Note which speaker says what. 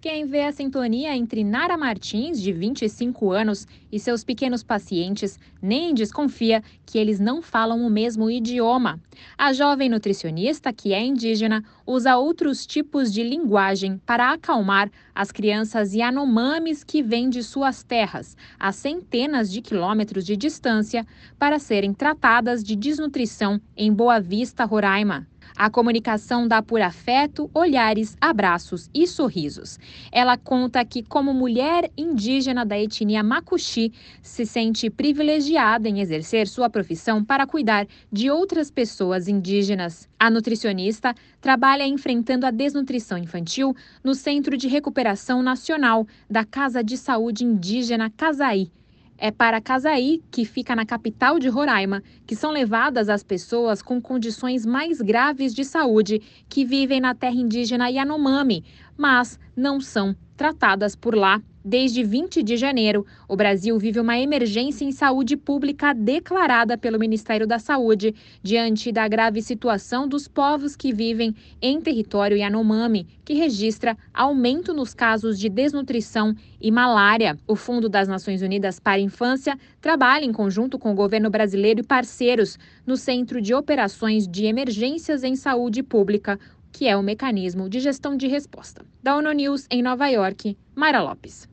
Speaker 1: Quem vê a sintonia entre Nara Martins, de 25 anos, e seus pequenos pacientes nem desconfia que eles não falam o mesmo idioma. A jovem nutricionista, que é indígena, usa outros tipos de linguagem para acalmar as crianças Yanomamis que vêm de suas terras, a centenas de quilômetros de distância, para serem tratadas de desnutrição em Boa Vista, Roraima. A comunicação dá por afeto, olhares, abraços e sorrisos. Ela conta que, como mulher indígena da etnia Makuxi, se sente privilegiada em exercer sua profissão para cuidar de outras pessoas indígenas. A nutricionista trabalha enfrentando a desnutrição infantil no Centro de Recuperação Nacional da Casa de Saúde Indígena Casaí é para Casaí, que fica na capital de Roraima, que são levadas as pessoas com condições mais graves de saúde que vivem na terra indígena Yanomami, mas não são tratadas por lá. Desde 20 de janeiro, o Brasil vive uma emergência em saúde pública declarada pelo Ministério da Saúde diante da grave situação dos povos que vivem em território Yanomami, que registra aumento nos casos de desnutrição e malária. O Fundo das Nações Unidas para a Infância trabalha em conjunto com o governo brasileiro e parceiros no Centro de Operações de Emergências em Saúde Pública, que é o mecanismo de gestão de resposta. Da ONU News em Nova York, Mayra Lopes.